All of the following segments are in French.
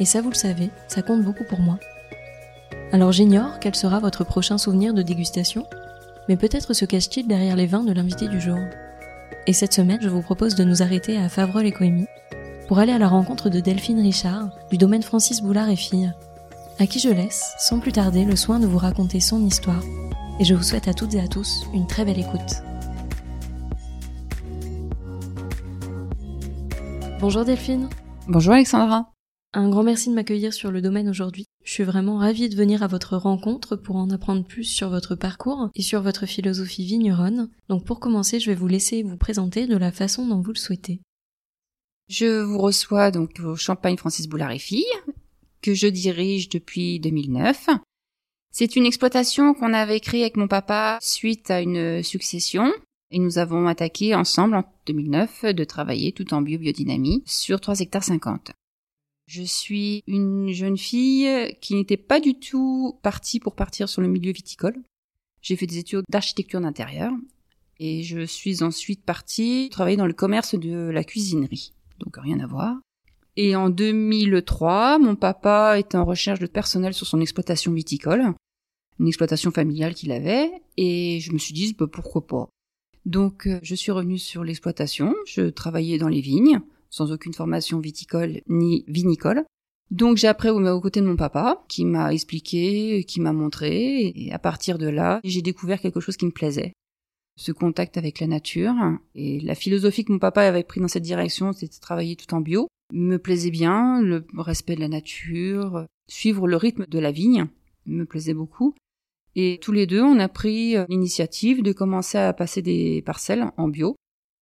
et ça vous le savez, ça compte beaucoup pour moi. Alors j'ignore quel sera votre prochain souvenir de dégustation, mais peut-être se cache-t-il derrière les vins de l'invité du jour. Et cette semaine, je vous propose de nous arrêter à Favrol et Coémy pour aller à la rencontre de Delphine Richard du domaine Francis Boulard et Filles, à qui je laisse, sans plus tarder, le soin de vous raconter son histoire. Et je vous souhaite à toutes et à tous une très belle écoute. Bonjour Delphine. Bonjour Alexandra. Un grand merci de m'accueillir sur le domaine aujourd'hui. Je suis vraiment ravie de venir à votre rencontre pour en apprendre plus sur votre parcours et sur votre philosophie vigneronne. Donc pour commencer, je vais vous laisser vous présenter de la façon dont vous le souhaitez. Je vous reçois donc au Champagne Francis Boulard et Filles, que je dirige depuis 2009. C'est une exploitation qu'on avait créée avec mon papa suite à une succession et nous avons attaqué ensemble en 2009 de travailler tout en bio-biodynamie sur 3 hectares 50. Je suis une jeune fille qui n'était pas du tout partie pour partir sur le milieu viticole. J'ai fait des études d'architecture d'intérieur et je suis ensuite partie travailler dans le commerce de la cuisinerie. Donc rien à voir. Et en 2003, mon papa était en recherche de personnel sur son exploitation viticole, une exploitation familiale qu'il avait, et je me suis dit, bah, pourquoi pas. Donc euh, je suis revenue sur l'exploitation, je travaillais dans les vignes, sans aucune formation viticole ni vinicole. Donc j'ai appris aux côtés de mon papa, qui m'a expliqué, qui m'a montré, et à partir de là, j'ai découvert quelque chose qui me plaisait. Ce contact avec la nature, et la philosophie que mon papa avait pris dans cette direction, c'était de travailler tout en bio, me plaisait bien, le respect de la nature, suivre le rythme de la vigne, me plaisait beaucoup. Et tous les deux, on a pris l'initiative de commencer à passer des parcelles en bio.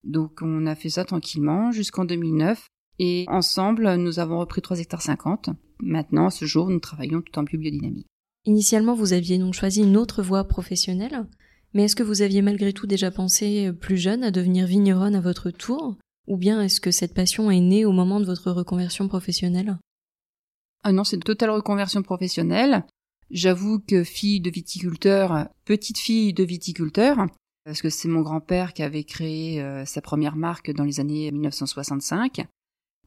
Donc on a fait ça tranquillement jusqu'en 2009 et ensemble nous avons repris 3 hectares 50. Maintenant, à ce jour, nous travaillons tout en biodynamie. Initialement, vous aviez donc choisi une autre voie professionnelle, mais est-ce que vous aviez malgré tout déjà pensé euh, plus jeune à devenir vigneronne à votre tour? Ou bien est-ce que cette passion est née au moment de votre reconversion professionnelle? Ah non, c'est une totale reconversion professionnelle. J'avoue que fille de viticulteur, petite fille de viticulteur, parce que c'est mon grand-père qui avait créé euh, sa première marque dans les années 1965.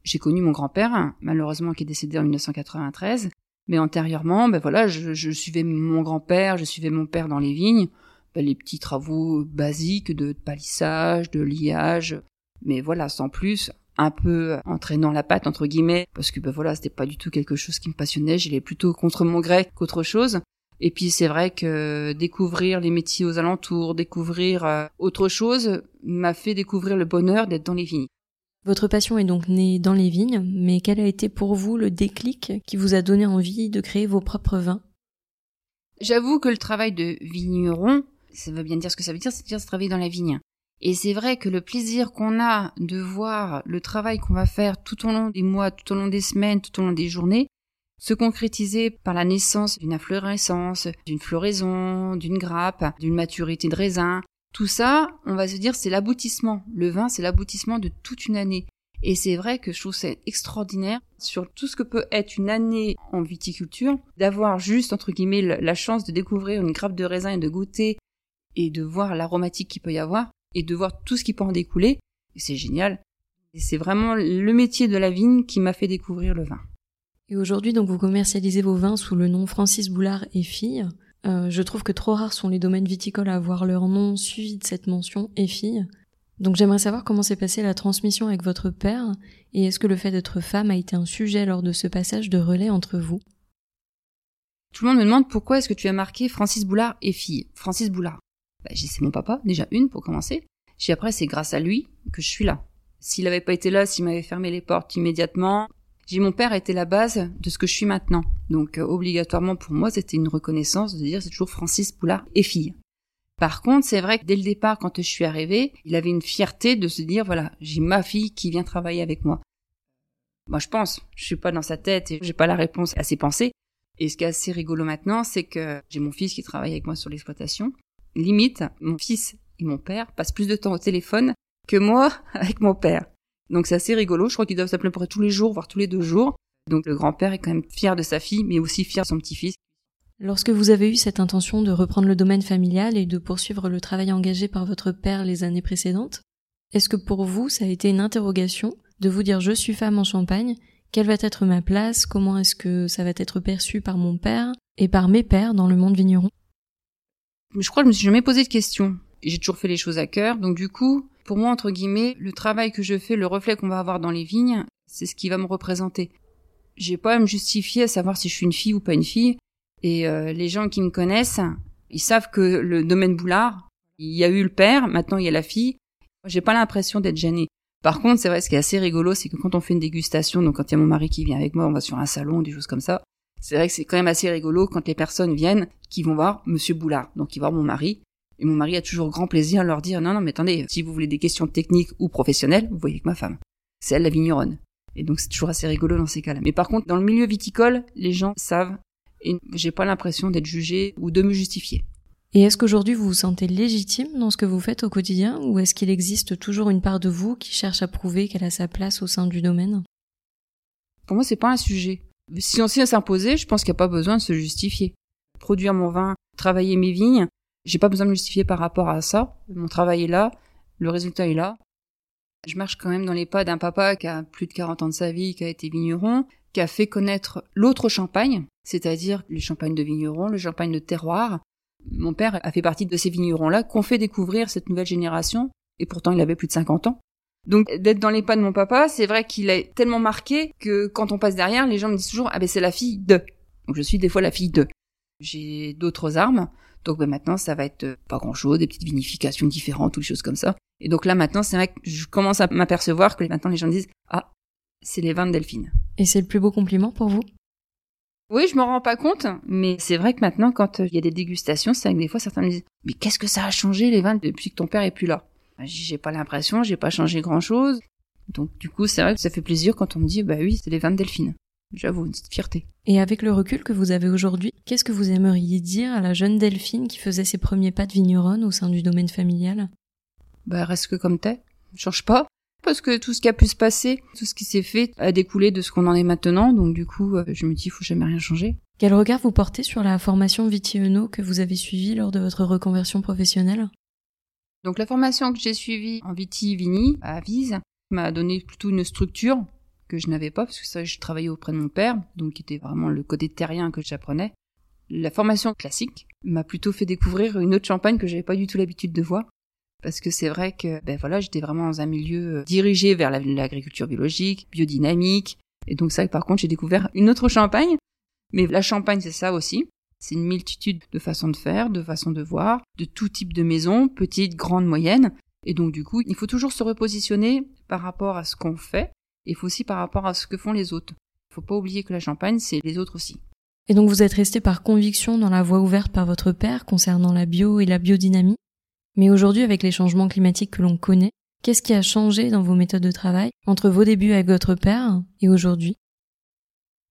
J'ai connu mon grand-père, malheureusement qui est décédé en 1993, mais antérieurement, ben voilà, je, suivais mon grand-père, je suivais mon père dans les vignes, ben les petits travaux basiques de palissage, de liage, mais voilà, sans plus, un peu entraînant la patte entre guillemets, parce que ben voilà, c'était pas du tout quelque chose qui me passionnait, j'allais plutôt contre mon grec qu'autre chose. Et puis c'est vrai que découvrir les métiers aux alentours, découvrir euh, autre chose, m'a fait découvrir le bonheur d'être dans les vignes. Votre passion est donc née dans les vignes, mais quel a été pour vous le déclic qui vous a donné envie de créer vos propres vins? J'avoue que le travail de vigneron, ça veut bien dire ce que ça veut dire, c'est dire travailler dans la vigne. Et c'est vrai que le plaisir qu'on a de voir le travail qu'on va faire tout au long des mois, tout au long des semaines, tout au long des journées, se concrétiser par la naissance d'une inflorescence, d'une floraison, d'une grappe, d'une maturité de raisin. Tout ça, on va se dire, c'est l'aboutissement. Le vin, c'est l'aboutissement de toute une année. Et c'est vrai que je trouve ça extraordinaire sur tout ce que peut être une année en viticulture, d'avoir juste, entre guillemets, la chance de découvrir une grappe de raisin et de goûter et de voir l'aromatique qu'il peut y avoir et de voir tout ce qui peut en découler. C'est génial. C'est vraiment le métier de la vigne qui m'a fait découvrir le vin. Et aujourd'hui, donc, vous commercialisez vos vins sous le nom Francis Boulard et Filles. Euh, je trouve que trop rares sont les domaines viticoles à avoir leur nom suivi de cette mention et Filles. Donc j'aimerais savoir comment s'est passée la transmission avec votre père et est-ce que le fait d'être femme a été un sujet lors de ce passage de relais entre vous? Tout le monde me demande pourquoi est-ce que tu as marqué Francis Boulard et fille. Francis Boulard. Bah, j'ai c'est mon papa, déjà une pour commencer. Puis après, c'est grâce à lui que je suis là. S'il n'avait pas été là, s'il m'avait fermé les portes immédiatement, j'ai mon père était la base de ce que je suis maintenant. Donc euh, obligatoirement pour moi, c'était une reconnaissance de dire c'est toujours Francis Boulard et fille. Par contre, c'est vrai que dès le départ, quand je suis arrivée, il avait une fierté de se dire voilà, j'ai ma fille qui vient travailler avec moi. Moi, je pense, je suis pas dans sa tête et j'ai pas la réponse à ses pensées. Et ce qui est assez rigolo maintenant, c'est que j'ai mon fils qui travaille avec moi sur l'exploitation. Limite, mon fils et mon père passent plus de temps au téléphone que moi avec mon père. Donc c'est assez rigolo. Je crois qu'ils doivent s'appeler pour tous les jours, voire tous les deux jours. Donc le grand-père est quand même fier de sa fille, mais aussi fier de son petit-fils. Lorsque vous avez eu cette intention de reprendre le domaine familial et de poursuivre le travail engagé par votre père les années précédentes, est-ce que pour vous ça a été une interrogation de vous dire je suis femme en Champagne, quelle va être ma place, comment est-ce que ça va être perçu par mon père et par mes pères dans le monde vigneron? Je crois que je me suis jamais posé de questions. J'ai toujours fait les choses à cœur, donc du coup, pour moi, entre guillemets, le travail que je fais, le reflet qu'on va avoir dans les vignes, c'est ce qui va me représenter. J'ai pas à me justifier à savoir si je suis une fille ou pas une fille. Et euh, les gens qui me connaissent, ils savent que le domaine Boulard, il y a eu le père, maintenant il y a la fille. J'ai pas l'impression d'être gênée. Par contre, c'est vrai, ce qui est assez rigolo, c'est que quand on fait une dégustation, donc quand il y a mon mari qui vient avec moi, on va sur un salon, des choses comme ça. C'est vrai que c'est quand même assez rigolo quand les personnes viennent, qui vont voir Monsieur Boulard, donc qui vont voir mon mari. Et mon mari a toujours grand plaisir à leur dire, non, non, mais attendez, si vous voulez des questions techniques ou professionnelles, vous voyez avec ma femme. C'est elle la vigneronne. Et donc c'est toujours assez rigolo dans ces cas-là. Mais par contre, dans le milieu viticole, les gens savent et j'ai pas l'impression d'être jugé ou de me justifier. Et est-ce qu'aujourd'hui vous vous sentez légitime dans ce que vous faites au quotidien ou est-ce qu'il existe toujours une part de vous qui cherche à prouver qu'elle a sa place au sein du domaine? Pour moi, c'est pas un sujet. Si on sait s'imposer, je pense qu'il n'y a pas besoin de se justifier. Produire mon vin, travailler mes vignes, j'ai pas besoin de me justifier par rapport à ça. Mon travail est là, le résultat est là. Je marche quand même dans les pas d'un papa qui a plus de 40 ans de sa vie, qui a été vigneron, qui a fait connaître l'autre champagne, c'est-à-dire les champagnes de vigneron, le champagne de terroir. Mon père a fait partie de ces vignerons-là qu'on fait découvrir cette nouvelle génération, et pourtant il avait plus de 50 ans. Donc d'être dans les pas de mon papa, c'est vrai qu'il est tellement marqué que quand on passe derrière, les gens me disent toujours ah ben c'est la fille de. Donc je suis des fois la fille de. J'ai d'autres armes, donc ben, maintenant ça va être pas grand chose, des petites vinifications différentes, ou des choses comme ça. Et donc là maintenant c'est vrai que je commence à m'apercevoir que maintenant les gens me disent ah c'est les vins de Delphine. Et c'est le plus beau compliment pour vous? Oui, je m'en rends pas compte, mais c'est vrai que maintenant, quand euh, il y a des dégustations, c'est vrai que des fois certains me disent Mais qu'est-ce que ça a changé les vins depuis que ton père est plus là? Bah, J'ai pas l'impression, j'ai pas changé grand chose. Donc du coup, c'est vrai que ça fait plaisir quand on me dit Bah oui, c'est les vins de Delphine. J'avoue, une petite fierté. Et avec le recul que vous avez aujourd'hui, qu'est-ce que vous aimeriez dire à la jeune Delphine qui faisait ses premiers pas de vigneronne au sein du domaine familial? Bah reste que comme t'es, change pas. Parce que tout ce qui a pu se passer, tout ce qui s'est fait a découlé de ce qu'on en est maintenant, donc du coup, euh, je me dis, il faut jamais rien changer. Quel regard vous portez sur la formation Viti-Eno que vous avez suivie lors de votre reconversion professionnelle? Donc la formation que j'ai suivie en Viti-Vini à Avise m'a donné plutôt une structure que je n'avais pas, parce que ça, je travaillais auprès de mon père, donc qui était vraiment le côté terrien que j'apprenais. La formation classique m'a plutôt fait découvrir une autre champagne que j'avais pas du tout l'habitude de voir, parce que c'est vrai que ben voilà, j'étais vraiment dans un milieu euh, dirigé vers l'agriculture biologique, biodynamique, et donc ça, par contre, j'ai découvert une autre Champagne. Mais la Champagne, c'est ça aussi. C'est une multitude de façons de faire, de façons de voir, de tout type de maisons, petites, grandes, moyennes. Et donc du coup, il faut toujours se repositionner par rapport à ce qu'on fait, il faut aussi par rapport à ce que font les autres. Il faut pas oublier que la Champagne, c'est les autres aussi. Et donc vous êtes resté par conviction dans la voie ouverte par votre père concernant la bio et la biodynamie mais aujourd'hui, avec les changements climatiques que l'on connaît, qu'est-ce qui a changé dans vos méthodes de travail entre vos débuts avec votre père et aujourd'hui?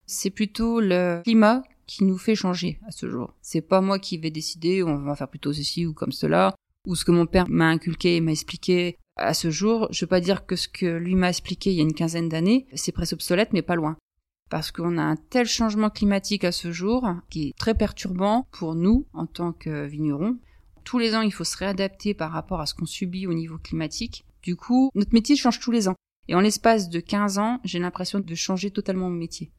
C'est plutôt le climat qui nous fait changer à ce jour. C'est pas moi qui vais décider, on va faire plutôt ceci ou comme cela, ou ce que mon père m'a inculqué et m'a expliqué à ce jour. Je veux pas dire que ce que lui m'a expliqué il y a une quinzaine d'années, c'est presque obsolète, mais pas loin. Parce qu'on a un tel changement climatique à ce jour qui est très perturbant pour nous en tant que vignerons tous les ans, il faut se réadapter par rapport à ce qu'on subit au niveau climatique. Du coup, notre métier change tous les ans. Et en l'espace de 15 ans, j'ai l'impression de changer totalement mon métier.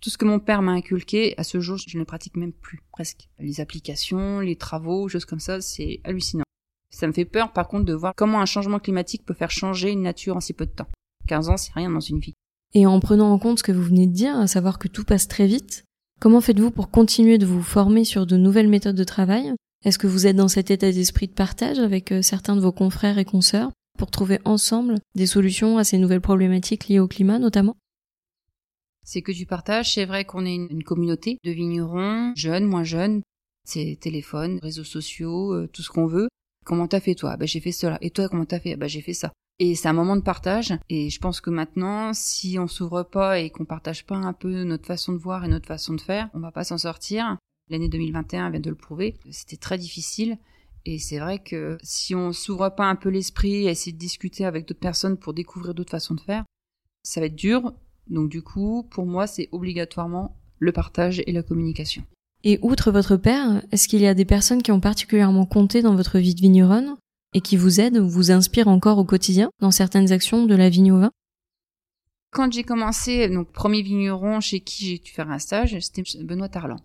Tout ce que mon père m'a inculqué, à ce jour, je ne pratique même plus, presque. Les applications, les travaux, choses comme ça, c'est hallucinant. Ça me fait peur, par contre, de voir comment un changement climatique peut faire changer une nature en si peu de temps. 15 ans, c'est rien dans une vie. Et en prenant en compte ce que vous venez de dire, à savoir que tout passe très vite, Comment faites-vous pour continuer de vous former sur de nouvelles méthodes de travail? Est-ce que vous êtes dans cet état d'esprit de partage avec euh, certains de vos confrères et consoeurs pour trouver ensemble des solutions à ces nouvelles problématiques liées au climat notamment? C'est que du partage, c'est vrai qu'on est une communauté de vignerons, jeunes, moins jeunes, c'est téléphone, réseaux sociaux, euh, tout ce qu'on veut. Comment t'as fait toi? Bah j'ai fait cela. Et toi comment t'as fait? Bah j'ai fait ça. Et c'est un moment de partage. Et je pense que maintenant, si on s'ouvre pas et qu'on partage pas un peu notre façon de voir et notre façon de faire, on va pas s'en sortir. L'année 2021 vient de le prouver. C'était très difficile. Et c'est vrai que si on s'ouvre pas un peu l'esprit et essayer de discuter avec d'autres personnes pour découvrir d'autres façons de faire, ça va être dur. Donc du coup, pour moi, c'est obligatoirement le partage et la communication. Et outre votre père, est-ce qu'il y a des personnes qui ont particulièrement compté dans votre vie de vigneronne et qui vous aident ou vous inspirent encore au quotidien dans certaines actions de la vigne au vin? Quand j'ai commencé, donc premier vigneron chez qui j'ai dû faire un stage, c'était Benoît Tarlan.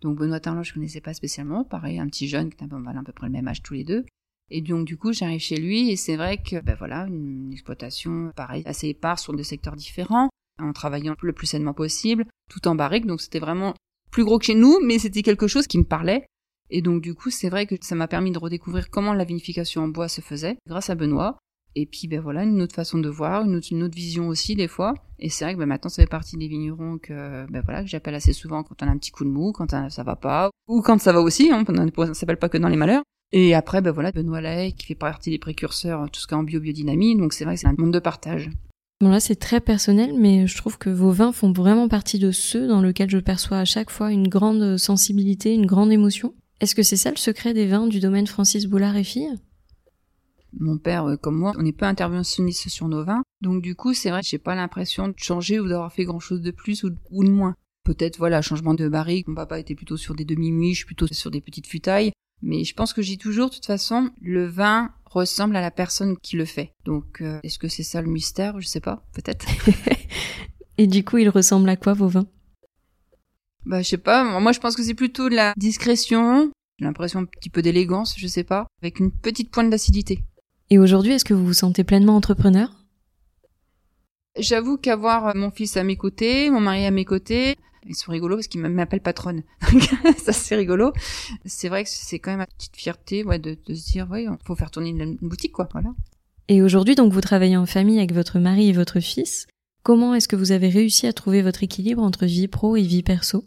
Donc Benoît Tarlan, je connaissais pas spécialement, pareil, un petit jeune qui a à peu près le même âge tous les deux. Et donc du coup, j'arrive chez lui et c'est vrai que ben voilà, une exploitation pareil assez éparse sur des secteurs différents, en travaillant le plus sainement possible, tout en barrique. Donc c'était vraiment plus gros que chez nous, mais c'était quelque chose qui me parlait. Et donc du coup, c'est vrai que ça m'a permis de redécouvrir comment la vinification en bois se faisait, grâce à Benoît. Et puis ben voilà, une autre façon de voir, une autre, une autre vision aussi des fois. Et c'est vrai que ben, maintenant ça fait partie des vignerons que ben voilà que j'appelle assez souvent quand on a un petit coup de mou, quand ça va pas, ou quand ça va aussi. Hein, on ne s'appelle pas que dans les malheurs. Et après ben voilà Benoît Lahaye qui fait partie des précurseurs tout ce qui est en bio biodynamie. Donc c'est vrai que c'est un monde de partage. Bon là c'est très personnel, mais je trouve que vos vins font vraiment partie de ceux dans lesquels je perçois à chaque fois une grande sensibilité, une grande émotion. Est-ce que c'est ça le secret des vins du domaine Francis Boulard et fille Mon père, euh, comme moi, on n'est pas interventionniste sur nos vins, donc du coup c'est vrai que j'ai pas l'impression de changer ou d'avoir fait grand chose de plus ou, de moins. Peut-être voilà changement de barrique. Mon papa était plutôt sur des demi-miches, plutôt sur des petites futailles. Mais je pense que j'ai toujours, de toute façon, le vin ressemble à la personne qui le fait. Donc, euh, est-ce que c'est ça le mystère? Je sais pas, peut-être. Et du coup, il ressemble à quoi vos vins? Bah, je sais pas. Moi, je pense que c'est plutôt de la discrétion, j'ai l'impression un petit peu d'élégance, je sais pas, avec une petite pointe d'acidité. Et aujourd'hui, est-ce que vous vous sentez pleinement entrepreneur? J'avoue qu'avoir mon fils à mes côtés, mon mari à mes côtés, ils sont rigolos parce qu'ils m'appellent patronne. ça c'est rigolo. C'est vrai que c'est quand même une petite fierté ouais, de, de se dire, ouais, faut faire tourner une, boutique, quoi. Voilà. Et aujourd'hui, donc, vous travaillez en famille avec votre mari et votre fils. Comment est-ce que vous avez réussi à trouver votre équilibre entre vie pro et vie perso?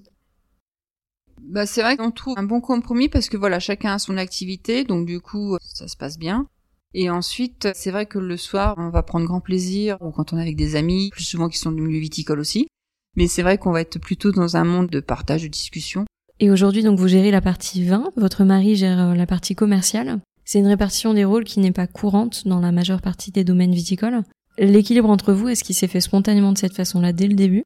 Bah, c'est vrai qu'on trouve un bon compromis parce que voilà, chacun a son activité, donc du coup, ça se passe bien. Et ensuite, c'est vrai que le soir, on va prendre grand plaisir, ou quand on est avec des amis, plus souvent qui sont du milieu viticole aussi, mais c'est vrai qu'on va être plutôt dans un monde de partage, de discussion. Et aujourd'hui, donc, vous gérez la partie vin, votre mari gère euh, la partie commerciale. C'est une répartition des rôles qui n'est pas courante dans la majeure partie des domaines viticoles. L'équilibre entre vous, est-ce qu'il s'est fait spontanément de cette façon-là dès le début?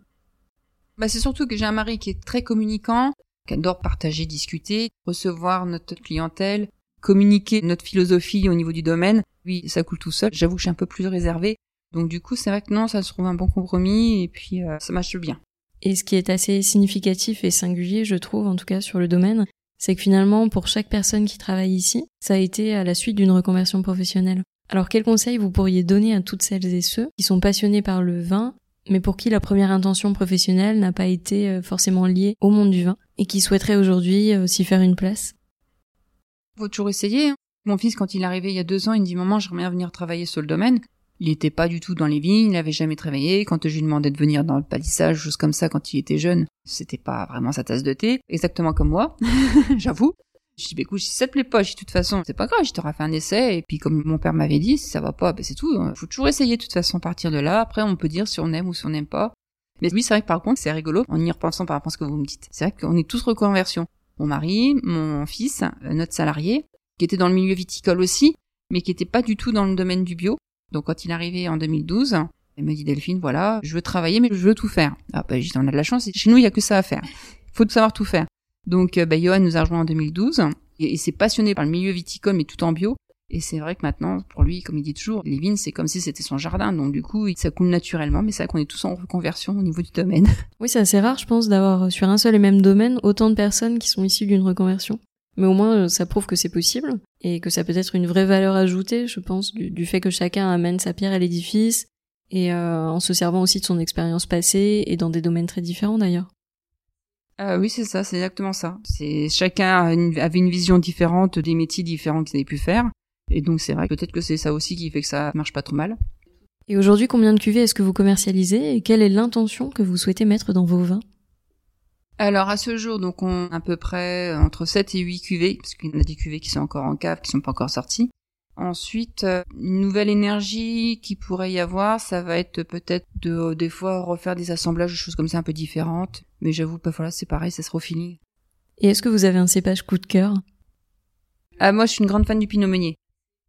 Bah, C'est surtout que j'ai un mari qui est très communicant, qui adore partager, discuter, recevoir notre clientèle, communiquer notre philosophie au niveau du domaine. Oui, ça coule tout seul. J'avoue que je suis un peu plus réservée. Donc du coup, c'est vrai que non, ça se trouve un bon compromis et puis euh, ça marche bien. Et ce qui est assez significatif et singulier, je trouve, en tout cas sur le domaine, c'est que finalement, pour chaque personne qui travaille ici, ça a été à la suite d'une reconversion professionnelle. Alors quels conseils vous pourriez donner à toutes celles et ceux qui sont passionnés par le vin, mais pour qui la première intention professionnelle n'a pas été euh, forcément liée au monde du vin, et qui souhaiteraient aujourd'hui euh, s'y faire une place? Faut toujours essayer. Hein. Mon fils, quand il est arrivé il y a deux ans, il me dit Maman, j'aimerais bien venir travailler sur le domaine. Il était pas du tout dans les vignes, il n'avait jamais travaillé. Quand je lui demandais de venir dans le palissage, choses comme ça, quand il était jeune, c'était pas vraiment sa tasse de thé. Exactement comme moi, j'avoue. Je dis, bah, écoute, si ça te plaît pas, de toute façon, c'est pas grave, je t'aurai fait un essai, et puis comme mon père m'avait dit, si ça va pas, ben c'est tout. Hein. Faut toujours essayer, de toute façon, partir de là. Après, on peut dire si on aime ou si on n'aime pas. Mais oui, c'est vrai que par contre, c'est rigolo, en y repensant par rapport à ce que vous me dites. C'est vrai qu'on est tous reconversion. Mon mari, mon fils, euh, notre salarié, qui était dans le milieu viticole aussi, mais qui était pas du tout dans le domaine du bio. Donc quand il est arrivé en 2012, il m'a dit Delphine, voilà, je veux travailler, mais je veux tout faire. Ah bah on a de la chance, chez nous il y a que ça à faire. Faut savoir tout faire. Donc euh, bah, Johan nous a rejoint en 2012 et il s'est passionné par le milieu viticole mais tout en bio. Et c'est vrai que maintenant, pour lui, comme il dit toujours, les vignes, c'est comme si c'était son jardin. Donc du coup, ça coule naturellement, mais c'est vrai qu'on est tous en reconversion au niveau du domaine. Oui, c'est assez rare, je pense, d'avoir sur un seul et même domaine autant de personnes qui sont issues d'une reconversion. Mais au moins, ça prouve que c'est possible et que ça peut être une vraie valeur ajoutée, je pense, du, fait que chacun amène sa pierre à l'édifice et euh, en se servant aussi de son expérience passée et dans des domaines très différents d'ailleurs. Ah oui, c'est ça, c'est exactement ça. C'est chacun avait une vision différente des métiers différents qu'ils avaient pu faire. Et donc c'est vrai, peut-être que c'est ça aussi qui fait que ça marche pas trop mal. Et aujourd'hui, combien de cuvées est-ce que vous commercialisez et quelle est l'intention que vous souhaitez mettre dans vos vins? Alors à ce jour, donc on a à peu près entre 7 et 8 cuvées, parce qu'il y en a des cuvées qui sont encore en cave, qui sont pas encore sorties. Ensuite, euh, une nouvelle énergie qui pourrait y avoir, ça va être peut-être de des fois refaire des assemblages de choses comme ça un peu différentes. Mais j'avoue, pas voilà, c'est pareil, ça sera au feeling. Et est-ce que vous avez un cépage coup de cœur? Ah moi, je suis une grande fan du Pinot Meunier.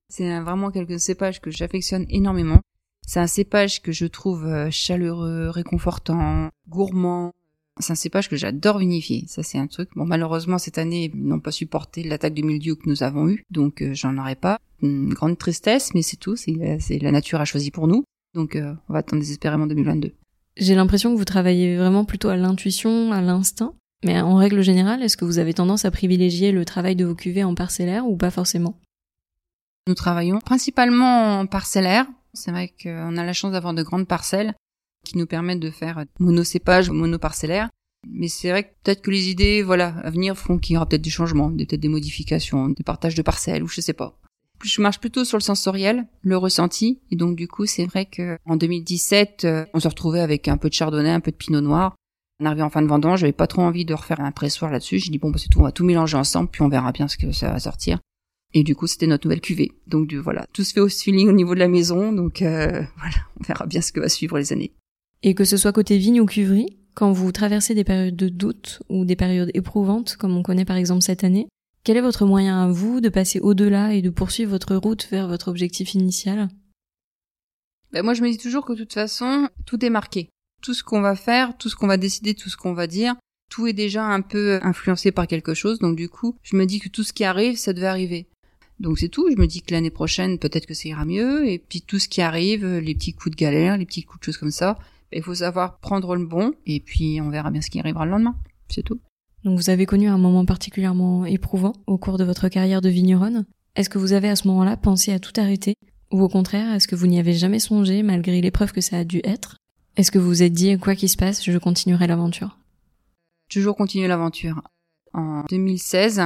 C'est vraiment quelque cépage que j'affectionne énormément. C'est un cépage que je trouve euh, chaleureux, réconfortant, gourmand. C'est un cépage que j'adore vinifier. Ça, c'est un truc. Bon, malheureusement, cette année, ils n'ont pas supporté l'attaque du mildiou que nous avons eu, donc euh, j'en aurai pas. Une grande tristesse, mais c'est tout. C'est la nature a choisi pour nous. Donc, euh, on va attendre désespérément 2022. J'ai l'impression que vous travaillez vraiment plutôt à l'intuition, à l'instinct. Mais en règle générale, est-ce que vous avez tendance à privilégier le travail de vos cuvées en parcellaire ou pas forcément? Nous travaillons principalement en parcellaire. C'est vrai qu'on a la chance d'avoir de grandes parcelles qui nous permettent de faire monocépage, monoparcellaire. Mais c'est vrai que peut-être que les idées, voilà, à venir feront qu'il y aura peut-être des changements, peut-être des modifications, des partages de parcelles, ou je sais pas. Je marche plutôt sur le sensoriel, le ressenti, et donc du coup, c'est vrai que en 2017, euh, on se retrouvait avec un peu de chardonnay, un peu de pinot noir. On arrivait en fin de vendange, j'avais pas trop envie de refaire un pressoir là-dessus. J'ai dit bon, bah, c'est tout, on va tout mélanger ensemble, puis on verra bien ce que ça va sortir. Et du coup, c'était notre nouvelle cuvée. Donc du, voilà, tout se fait au feeling au niveau de la maison, donc euh, voilà, on verra bien ce que va suivre les années. Et que ce soit côté vigne ou cuverie, quand vous traversez des périodes de doute ou des périodes éprouvantes, comme on connaît par exemple cette année, quel est votre moyen à vous de passer au-delà et de poursuivre votre route vers votre objectif initial? Ben Moi, je me dis toujours que de toute façon, tout est marqué. Tout ce qu'on va faire, tout ce qu'on va décider, tout ce qu'on va dire, tout est déjà un peu influencé par quelque chose. Donc du coup, je me dis que tout ce qui arrive, ça devait arriver. Donc c'est tout. Je me dis que l'année prochaine, peut-être que ça ira mieux. Et puis tout ce qui arrive, les petits coups de galère, les petits coups de choses comme ça, il faut savoir prendre le bon, et puis on verra bien ce qui arrivera le lendemain. C'est tout. Donc vous avez connu un moment particulièrement éprouvant au cours de votre carrière de vigneronne. Est-ce que vous avez à ce moment-là pensé à tout arrêter? Ou au contraire, est-ce que vous n'y avez jamais songé malgré l'épreuve que ça a dû être? Est-ce que vous vous êtes dit, quoi qu'il se passe, je continuerai l'aventure Toujours continuer l'aventure. En 2016,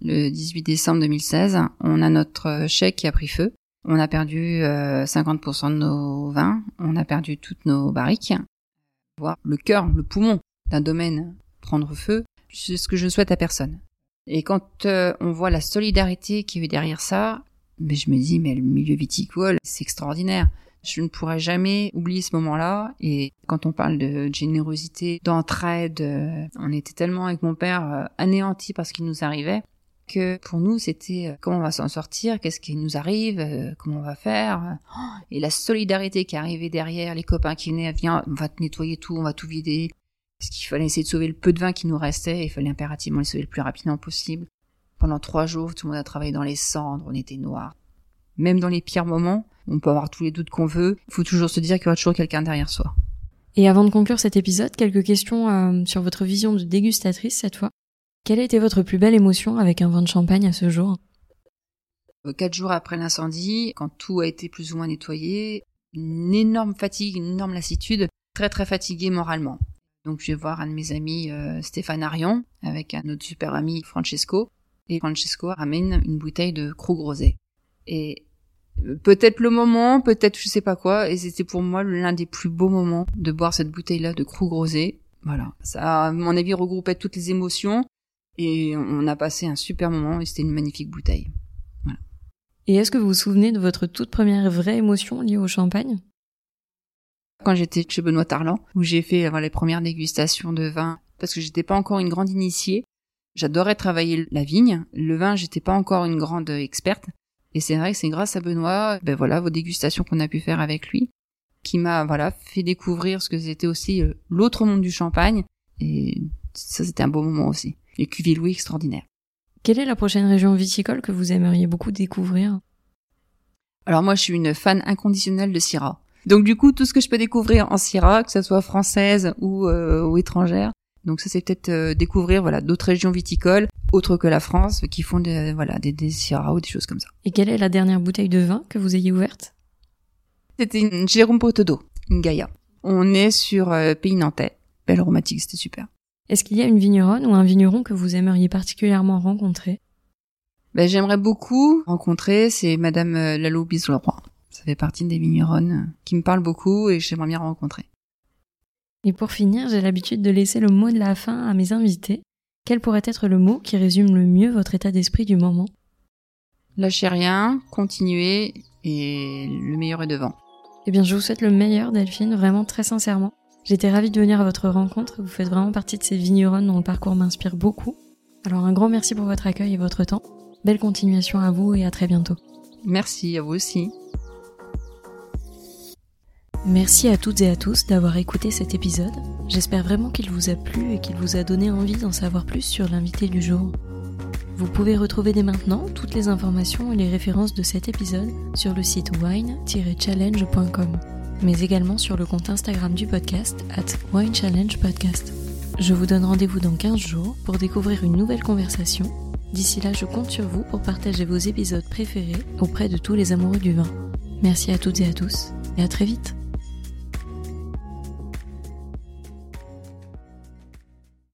le 18 décembre 2016, on a notre chèque qui a pris feu. On a perdu 50% euh, de nos vins, on a perdu toutes nos barriques. Voir le cœur, le poumon d'un domaine prendre feu, c'est ce que je ne souhaite à personne. Et quand euh, on voit la solidarité qui est derrière ça, mais je me dis, mais le milieu viticole, c'est extraordinaire. Je ne pourrais jamais oublier ce moment-là. Et quand on parle de générosité, d'entraide, euh, on était tellement avec mon père anéanti par ce qui nous arrivait que pour nous c'était euh, comment on va s'en sortir, qu'est-ce qui nous arrive, euh, comment on va faire, oh, et la solidarité qui arrivait derrière, les copains qui venaient, viens, on va te nettoyer tout, on va tout vider, parce qu'il fallait essayer de sauver le peu de vin qui nous restait, il fallait impérativement le sauver le plus rapidement possible. Pendant trois jours, tout le monde a travaillé dans les cendres, on était noirs. Même dans les pires moments, on peut avoir tous les doutes qu'on veut, il faut toujours se dire qu'il y aura toujours quelqu'un derrière soi. Et avant de conclure cet épisode, quelques questions euh, sur votre vision de dégustatrice cette fois. Quelle été votre plus belle émotion avec un vin de champagne à ce jour? Euh, Quatre jours après l'incendie, quand tout a été plus ou moins nettoyé, une énorme fatigue, une énorme lassitude, très très fatigué moralement. Donc je vais voir un de mes amis, euh, Stéphane Arion, avec un autre super ami, Francesco, et Francesco ramène une bouteille de Krug Rosé. Et euh, peut-être le moment, peut-être je sais pas quoi, et c'était pour moi l'un des plus beaux moments de boire cette bouteille-là de Krug Rosé. Voilà, ça, à mon avis, regroupait toutes les émotions, et on a passé un super moment et c'était une magnifique bouteille. Voilà. Et est-ce que vous vous souvenez de votre toute première vraie émotion liée au champagne? Quand j'étais chez Benoît Tarlan, où j'ai fait les premières dégustations de vin, parce que j'étais pas encore une grande initiée, j'adorais travailler la vigne. Le vin, j'étais pas encore une grande experte. Et c'est vrai que c'est grâce à Benoît, ben voilà, vos dégustations qu'on a pu faire avec lui, qui m'a voilà fait découvrir ce que c'était aussi euh, l'autre monde du champagne. Et ça, c'était un beau moment aussi les cuvées Louis extraordinaires. Quelle est la prochaine région viticole que vous aimeriez beaucoup découvrir? Alors moi, je suis une fan inconditionnelle de Syrah. Donc du coup, tout ce que je peux découvrir en Syrah, que ce soit française ou, euh, ou étrangère, donc ça c'est peut-être euh, découvrir voilà d'autres régions viticoles autres que la France qui font des, voilà des, des Syrah ou des choses comme ça. Et quelle est la dernière bouteille de vin que vous ayez ouverte? C'était une Jérôme Potodo, une Gaïa. On est sur euh, pays nantais, belle aromatique, c'était super. Est-ce qu'il y a une vigneronne ou un vigneron que vous aimeriez particulièrement rencontrer? Ben, J'aimerais beaucoup rencontrer, c'est Madame euh, Lalo Bisleroy. Ça fait partie des vigneronnes qui me parlent beaucoup et j'aimerais bien rencontrer. Et pour finir, j'ai l'habitude de laisser le mot de la fin à mes invités. Quel pourrait être le mot qui résume le mieux votre état d'esprit du moment? Lâchez rien, continuez et le meilleur est devant. Eh bien, je vous souhaite le meilleur, Delphine, vraiment très sincèrement. J'étais ravie de venir à votre rencontre. Vous faites vraiment partie de ces vigneronnes dont le parcours m'inspire beaucoup. Alors, un grand merci pour votre accueil et votre temps. Belle continuation à vous et à très bientôt. Merci à vous aussi. Merci à toutes et à tous d'avoir écouté cet épisode. J'espère vraiment qu'il vous a plu et qu'il vous a donné envie d'en savoir plus sur l'invité du jour. Vous pouvez retrouver dès maintenant toutes les informations et les références de cet épisode sur le site wine-challenge.com, mais également sur le compte Instagram du podcast at winechallengepodcast. Je vous donne rendez-vous dans 15 jours pour découvrir une nouvelle conversation. D'ici là, je compte sur vous pour partager vos épisodes préférés auprès de tous les amoureux du vin. Merci à toutes et à tous et à très vite.